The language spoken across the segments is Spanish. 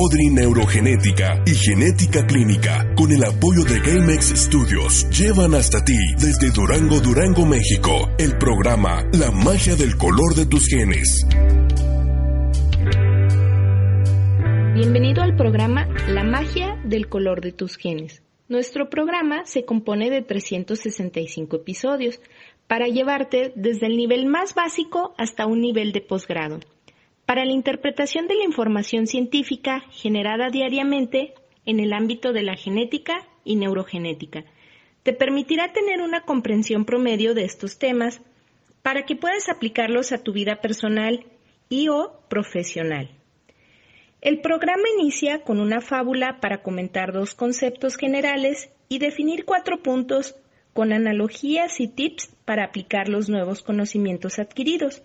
Odri Neurogenética y Genética Clínica, con el apoyo de GameX Studios, llevan hasta ti, desde Durango, Durango, México, el programa La magia del color de tus genes. Bienvenido al programa La magia del color de tus genes. Nuestro programa se compone de 365 episodios para llevarte desde el nivel más básico hasta un nivel de posgrado. Para la interpretación de la información científica generada diariamente en el ámbito de la genética y neurogenética, te permitirá tener una comprensión promedio de estos temas para que puedas aplicarlos a tu vida personal y o profesional. El programa inicia con una fábula para comentar dos conceptos generales y definir cuatro puntos con analogías y tips para aplicar los nuevos conocimientos adquiridos.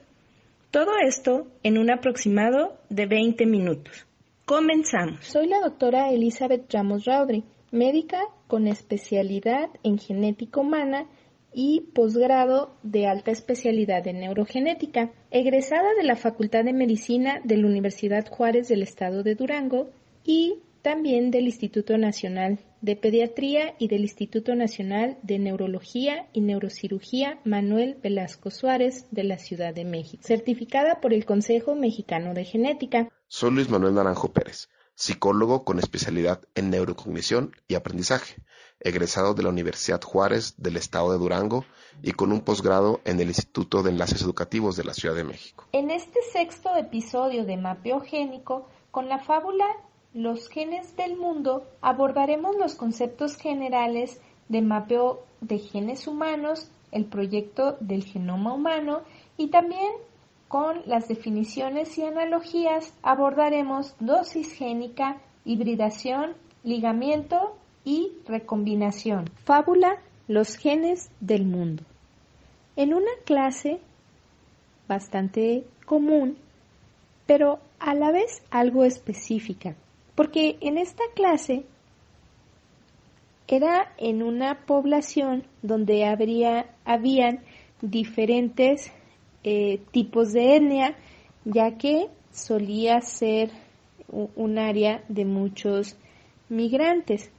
Todo esto en un aproximado de 20 minutos. Comenzamos. Soy la doctora Elizabeth Ramos Raudry, médica con especialidad en genética humana y posgrado de alta especialidad en neurogenética, egresada de la Facultad de Medicina de la Universidad Juárez del Estado de Durango y también del Instituto Nacional de Pediatría y del Instituto Nacional de Neurología y Neurocirugía Manuel Velasco Suárez de la Ciudad de México, certificada por el Consejo Mexicano de Genética. Soy Luis Manuel Naranjo Pérez, psicólogo con especialidad en neurocognición y aprendizaje egresado de la Universidad Juárez del Estado de Durango y con un posgrado en el Instituto de Enlaces Educativos de la Ciudad de México. En este sexto episodio de Mapeo Génico, con la fábula Los genes del mundo, abordaremos los conceptos generales de mapeo de genes humanos, el proyecto del genoma humano y también con las definiciones y analogías abordaremos dosis génica, hibridación, ligamiento y recombinación. Fábula Los genes del mundo. En una clase bastante común, pero a la vez algo específica, porque en esta clase era en una población donde habría, habían diferentes eh, tipos de etnia, ya que solía ser un área de muchos migrantes.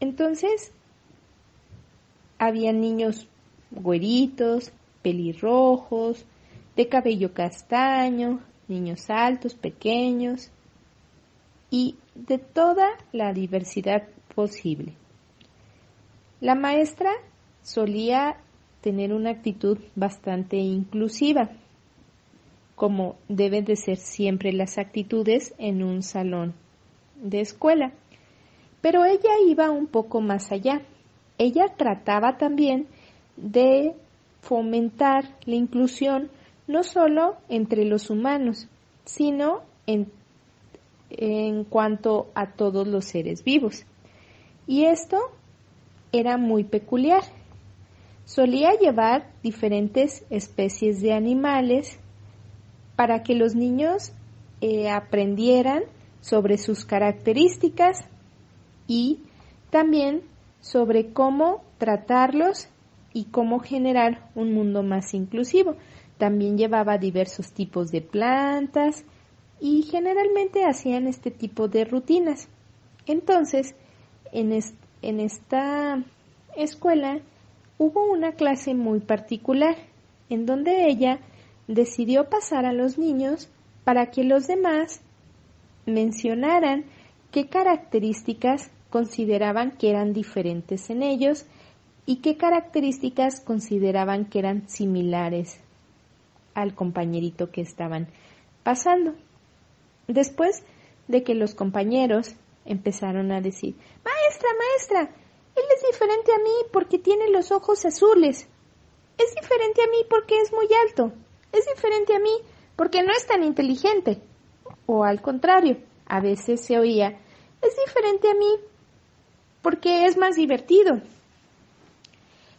Entonces, había niños güeritos, pelirrojos, de cabello castaño, niños altos, pequeños y de toda la diversidad posible. La maestra solía tener una actitud bastante inclusiva, como deben de ser siempre las actitudes en un salón de escuela. Pero ella iba un poco más allá. Ella trataba también de fomentar la inclusión no solo entre los humanos, sino en, en cuanto a todos los seres vivos. Y esto era muy peculiar. Solía llevar diferentes especies de animales para que los niños eh, aprendieran sobre sus características y también sobre cómo tratarlos y cómo generar un mundo más inclusivo. También llevaba diversos tipos de plantas y generalmente hacían este tipo de rutinas. Entonces, en, en esta escuela hubo una clase muy particular en donde ella decidió pasar a los niños para que los demás mencionaran qué características consideraban que eran diferentes en ellos y qué características consideraban que eran similares al compañerito que estaban pasando. Después de que los compañeros empezaron a decir, Maestra, maestra, él es diferente a mí porque tiene los ojos azules. Es diferente a mí porque es muy alto. Es diferente a mí porque no es tan inteligente. O al contrario, a veces se oía, es diferente a mí porque es más divertido.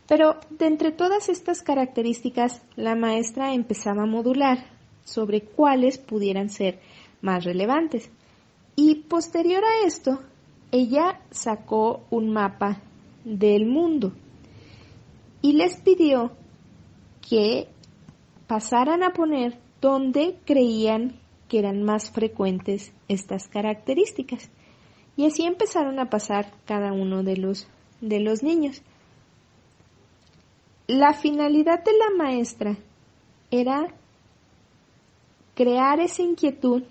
Pero de entre todas estas características, la maestra empezaba a modular sobre cuáles pudieran ser más relevantes. Y posterior a esto, ella sacó un mapa del mundo y les pidió que pasaran a poner dónde creían que eran más frecuentes estas características. Y así empezaron a pasar cada uno de los, de los niños. La finalidad de la maestra era crear esa inquietud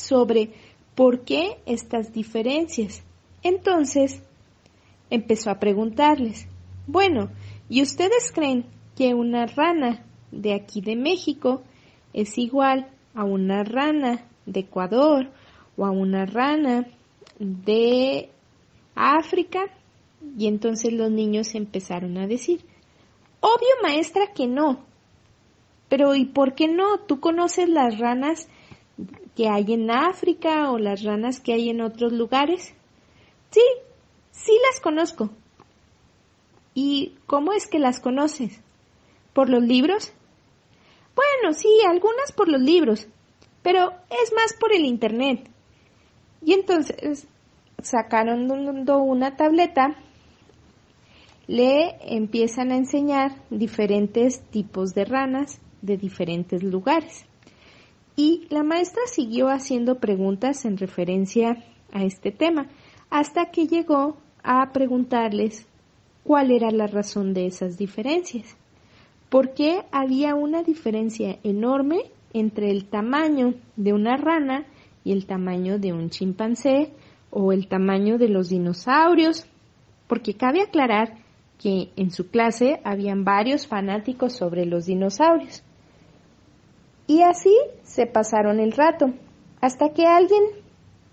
sobre por qué estas diferencias. Entonces empezó a preguntarles, bueno, ¿y ustedes creen que una rana de aquí de México es igual a una rana de Ecuador o a una rana de África? Y entonces los niños empezaron a decir, obvio maestra que no, pero ¿y por qué no? ¿Tú conoces las ranas que hay en África o las ranas que hay en otros lugares? Sí, sí las conozco. ¿Y cómo es que las conoces? ¿Por los libros? Bueno, sí, algunas por los libros, pero es más por el Internet. Y entonces sacaron una tableta, le empiezan a enseñar diferentes tipos de ranas de diferentes lugares. Y la maestra siguió haciendo preguntas en referencia a este tema, hasta que llegó a preguntarles cuál era la razón de esas diferencias. ¿Por qué había una diferencia enorme entre el tamaño de una rana y el tamaño de un chimpancé o el tamaño de los dinosaurios? Porque cabe aclarar que en su clase habían varios fanáticos sobre los dinosaurios. Y así se pasaron el rato, hasta que alguien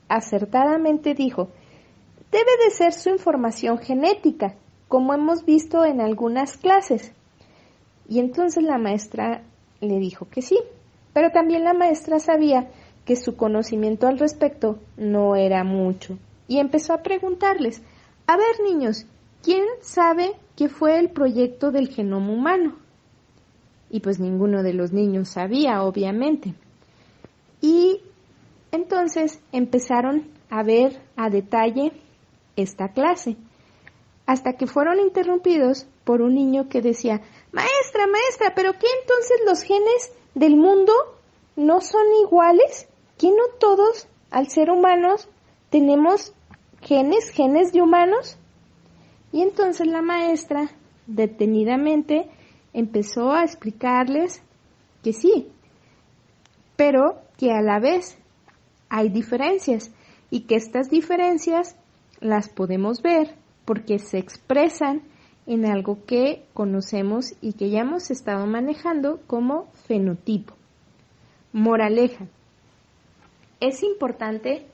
acertadamente dijo, debe de ser su información genética, como hemos visto en algunas clases. Y entonces la maestra le dijo que sí, pero también la maestra sabía que su conocimiento al respecto no era mucho y empezó a preguntarles, a ver niños, ¿quién sabe qué fue el proyecto del genoma humano? Y pues ninguno de los niños sabía, obviamente. Y entonces empezaron a ver a detalle esta clase, hasta que fueron interrumpidos por un niño que decía, Maestra, maestra, ¿pero qué entonces los genes del mundo no son iguales? ¿Que no todos, al ser humanos, tenemos genes, genes de humanos? Y entonces la maestra, detenidamente, empezó a explicarles que sí, pero que a la vez hay diferencias y que estas diferencias las podemos ver porque se expresan en algo que conocemos y que ya hemos estado manejando como fenotipo. Moraleja. Es importante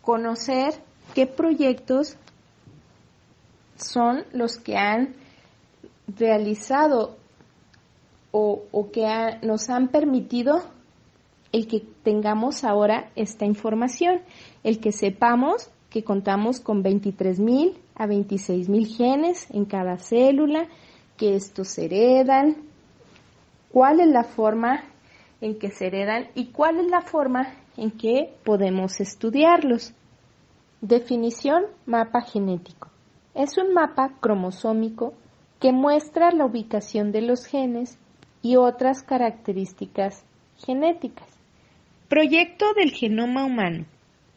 conocer qué proyectos son los que han realizado o, que nos han permitido el que tengamos ahora esta información, el que sepamos que contamos con 23.000 a 26.000 genes en cada célula, que estos se heredan, cuál es la forma en que se heredan y cuál es la forma en que podemos estudiarlos. Definición mapa genético. Es un mapa cromosómico que muestra la ubicación de los genes y otras características genéticas. Proyecto del genoma humano.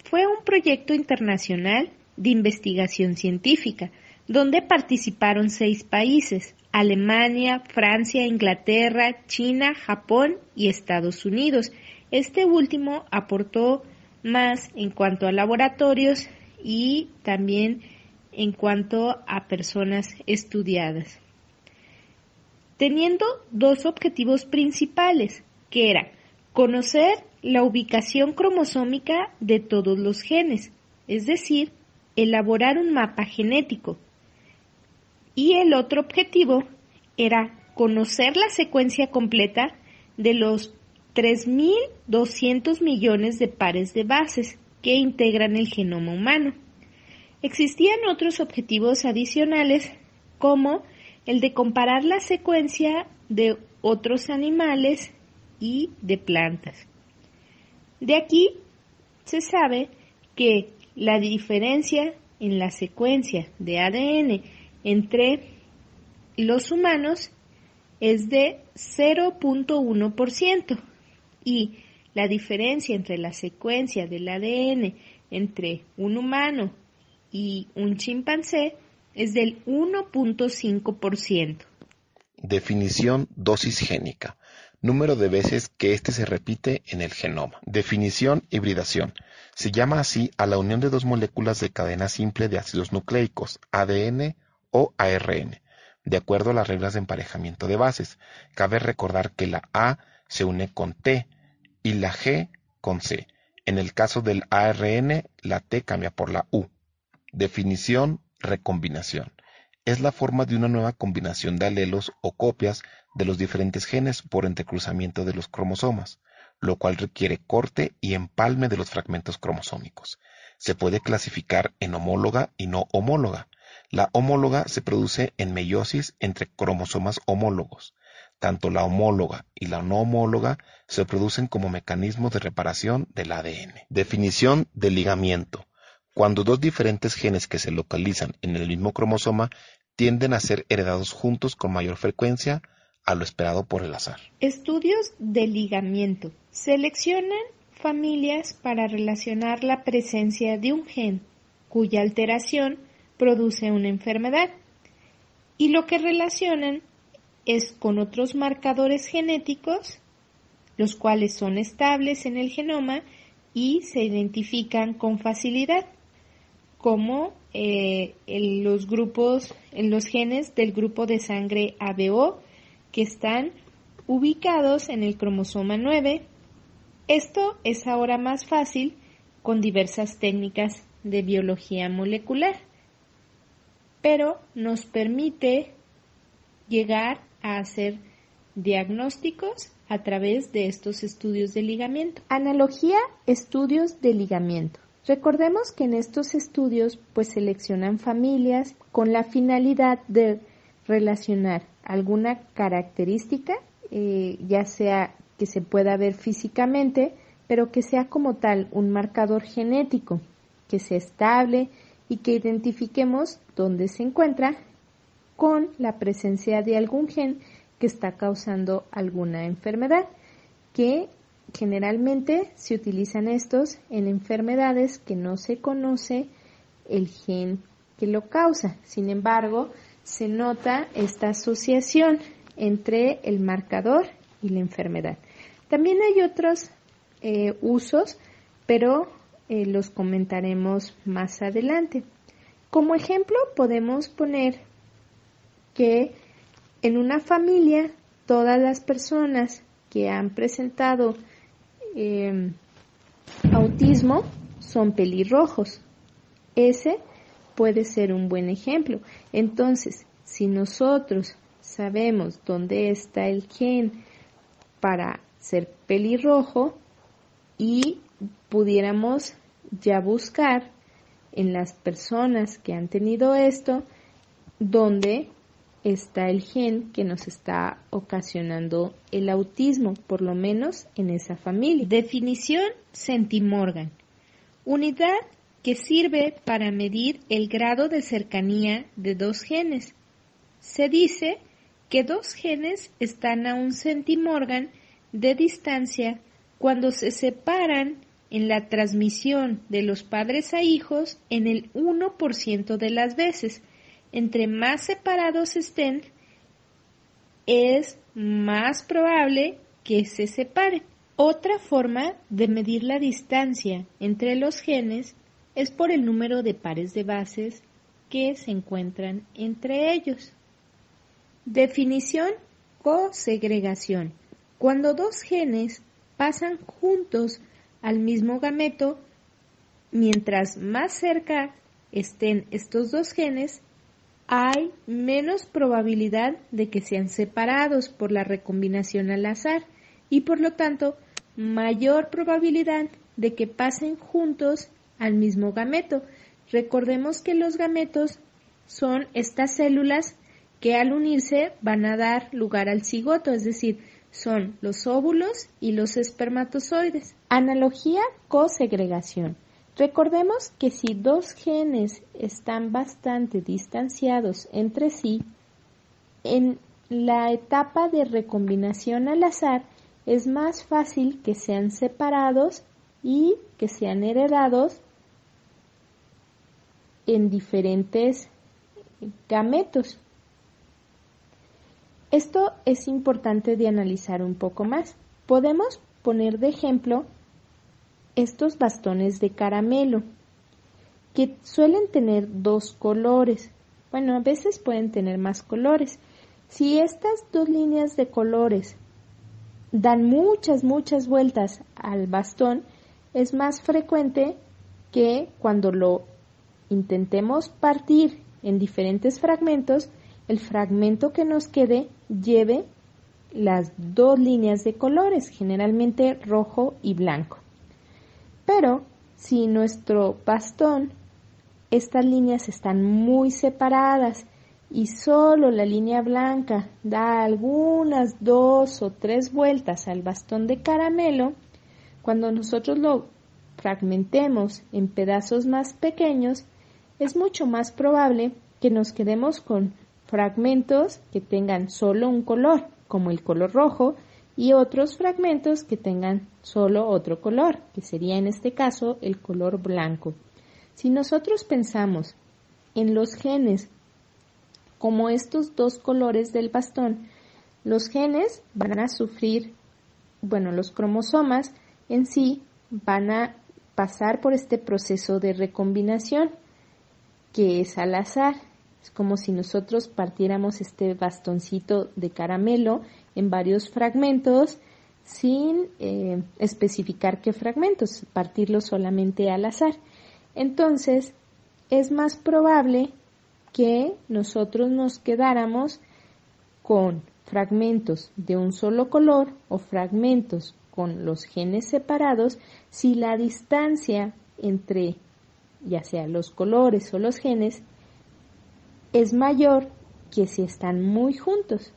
Fue un proyecto internacional de investigación científica, donde participaron seis países, Alemania, Francia, Inglaterra, China, Japón y Estados Unidos. Este último aportó más en cuanto a laboratorios y también en cuanto a personas estudiadas. Teniendo dos objetivos principales, que era conocer la ubicación cromosómica de todos los genes, es decir, elaborar un mapa genético. Y el otro objetivo era conocer la secuencia completa de los 3.200 millones de pares de bases que integran el genoma humano. Existían otros objetivos adicionales como el de comparar la secuencia de otros animales y de plantas. De aquí se sabe que la diferencia en la secuencia de ADN entre los humanos es de 0.1%, y la diferencia entre la secuencia del ADN entre un humano y un chimpancé es del 1.5%. Definición dosis génica. Número de veces que éste se repite en el genoma. Definición hibridación. Se llama así a la unión de dos moléculas de cadena simple de ácidos nucleicos, ADN o ARN, de acuerdo a las reglas de emparejamiento de bases. Cabe recordar que la A se une con T y la G con C. En el caso del ARN, la T cambia por la U. Definición recombinación. Es la forma de una nueva combinación de alelos o copias de los diferentes genes por entrecruzamiento de los cromosomas, lo cual requiere corte y empalme de los fragmentos cromosómicos. Se puede clasificar en homóloga y no homóloga. La homóloga se produce en meiosis entre cromosomas homólogos. Tanto la homóloga y la no homóloga se producen como mecanismos de reparación del ADN. Definición de ligamiento. Cuando dos diferentes genes que se localizan en el mismo cromosoma tienden a ser heredados juntos con mayor frecuencia a lo esperado por el azar. Estudios de ligamiento. Seleccionan familias para relacionar la presencia de un gen cuya alteración produce una enfermedad y lo que relacionan es con otros marcadores genéticos, los cuales son estables en el genoma y se identifican con facilidad, como eh, en los grupos, en los genes del grupo de sangre ABO, que están ubicados en el cromosoma 9. Esto es ahora más fácil con diversas técnicas de biología molecular, pero nos permite llegar a hacer diagnósticos a través de estos estudios de ligamiento. Analogía, estudios de ligamiento. Recordemos que en estos estudios pues seleccionan familias con la finalidad de relacionar alguna característica, eh, ya sea que se pueda ver físicamente, pero que sea como tal un marcador genético, que sea estable y que identifiquemos dónde se encuentra con la presencia de algún gen que está causando alguna enfermedad, que generalmente se utilizan estos en enfermedades que no se conoce el gen que lo causa. Sin embargo, se nota esta asociación entre el marcador y la enfermedad. También hay otros eh, usos, pero eh, los comentaremos más adelante. Como ejemplo, podemos poner que en una familia todas las personas que han presentado em, autismo son pelirrojos. Ese puede ser un buen ejemplo. Entonces, si nosotros sabemos dónde está el gen para ser pelirrojo y pudiéramos ya buscar en las personas que han tenido esto dónde está el gen que nos está ocasionando el autismo, por lo menos en esa familia. Definición Centimorgan. Unidad que sirve para medir el grado de cercanía de dos genes. Se dice que dos genes están a un centimorgan de distancia cuando se separan en la transmisión de los padres a hijos en el 1% de las veces. Entre más separados estén, es más probable que se separen. Otra forma de medir la distancia entre los genes es por el número de pares de bases que se encuentran entre ellos. Definición cosegregación. Cuando dos genes pasan juntos al mismo gameto, mientras más cerca estén estos dos genes, hay menos probabilidad de que sean separados por la recombinación al azar y por lo tanto mayor probabilidad de que pasen juntos al mismo gameto. Recordemos que los gametos son estas células que al unirse van a dar lugar al cigoto, es decir, son los óvulos y los espermatozoides. Analogía cosegregación. Recordemos que si dos genes están bastante distanciados entre sí, en la etapa de recombinación al azar, es más fácil que sean separados y que sean heredados en diferentes gametos. Esto es importante de analizar un poco más. Podemos poner de ejemplo estos bastones de caramelo que suelen tener dos colores. Bueno, a veces pueden tener más colores. Si estas dos líneas de colores dan muchas, muchas vueltas al bastón, es más frecuente que cuando lo intentemos partir en diferentes fragmentos, el fragmento que nos quede lleve las dos líneas de colores, generalmente rojo y blanco. Pero si nuestro bastón, estas líneas están muy separadas y solo la línea blanca da algunas dos o tres vueltas al bastón de caramelo, cuando nosotros lo fragmentemos en pedazos más pequeños, es mucho más probable que nos quedemos con fragmentos que tengan solo un color, como el color rojo, y otros fragmentos que tengan solo otro color, que sería en este caso el color blanco. Si nosotros pensamos en los genes como estos dos colores del bastón, los genes van a sufrir, bueno, los cromosomas en sí van a pasar por este proceso de recombinación que es al azar. Es como si nosotros partiéramos este bastoncito de caramelo en varios fragmentos sin eh, especificar qué fragmentos, partirlo solamente al azar. Entonces, es más probable que nosotros nos quedáramos con fragmentos de un solo color o fragmentos con los genes separados si la distancia entre ya sea los colores o los genes es mayor que si están muy juntos.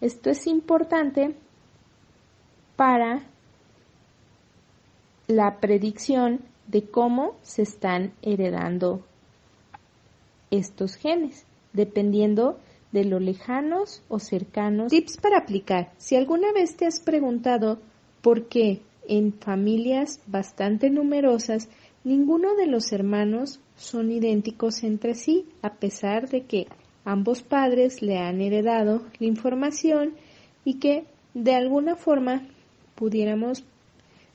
Esto es importante para la predicción de cómo se están heredando estos genes, dependiendo de lo lejanos o cercanos. Tips para aplicar. Si alguna vez te has preguntado por qué en familias bastante numerosas ninguno de los hermanos son idénticos entre sí, a pesar de que ambos padres le han heredado la información y que de alguna forma pudiéramos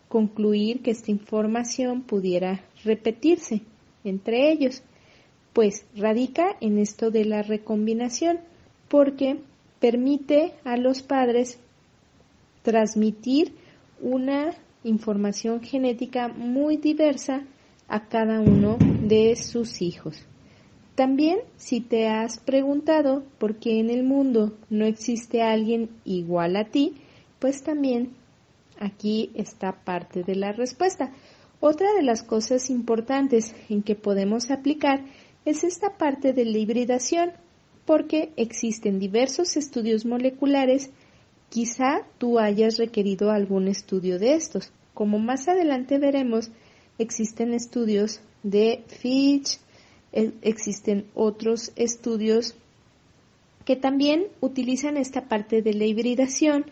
concluir que esta información pudiera repetirse entre ellos, pues radica en esto de la recombinación, porque permite a los padres transmitir una información genética muy diversa a cada uno de sus hijos. También si te has preguntado por qué en el mundo no existe alguien igual a ti, pues también aquí está parte de la respuesta. Otra de las cosas importantes en que podemos aplicar es esta parte de la hibridación, porque existen diversos estudios moleculares, quizá tú hayas requerido algún estudio de estos. Como más adelante veremos, existen estudios de Fitch, existen otros estudios que también utilizan esta parte de la hibridación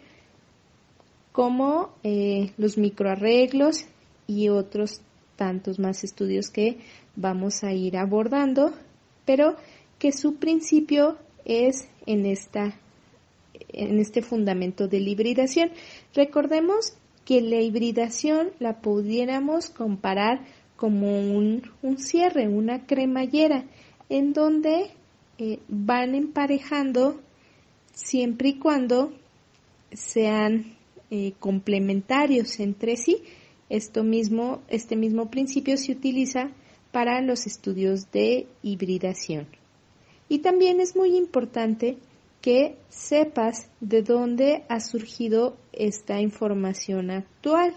como eh, los microarreglos y otros tantos más estudios que vamos a ir abordando, pero que su principio es en esta en este fundamento de la hibridación. Recordemos que la hibridación la pudiéramos comparar como un, cierre, una cremallera, en donde eh, van emparejando siempre y cuando sean eh, complementarios entre sí. Esto mismo, este mismo principio se utiliza para los estudios de hibridación. Y también es muy importante que sepas de dónde ha surgido esta información actual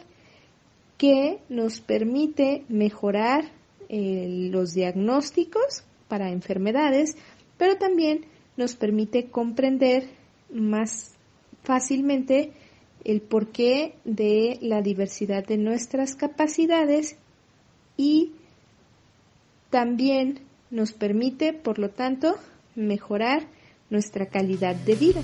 que nos permite mejorar eh, los diagnósticos para enfermedades, pero también nos permite comprender más fácilmente el porqué de la diversidad de nuestras capacidades y también nos permite, por lo tanto, mejorar nuestra calidad de vida.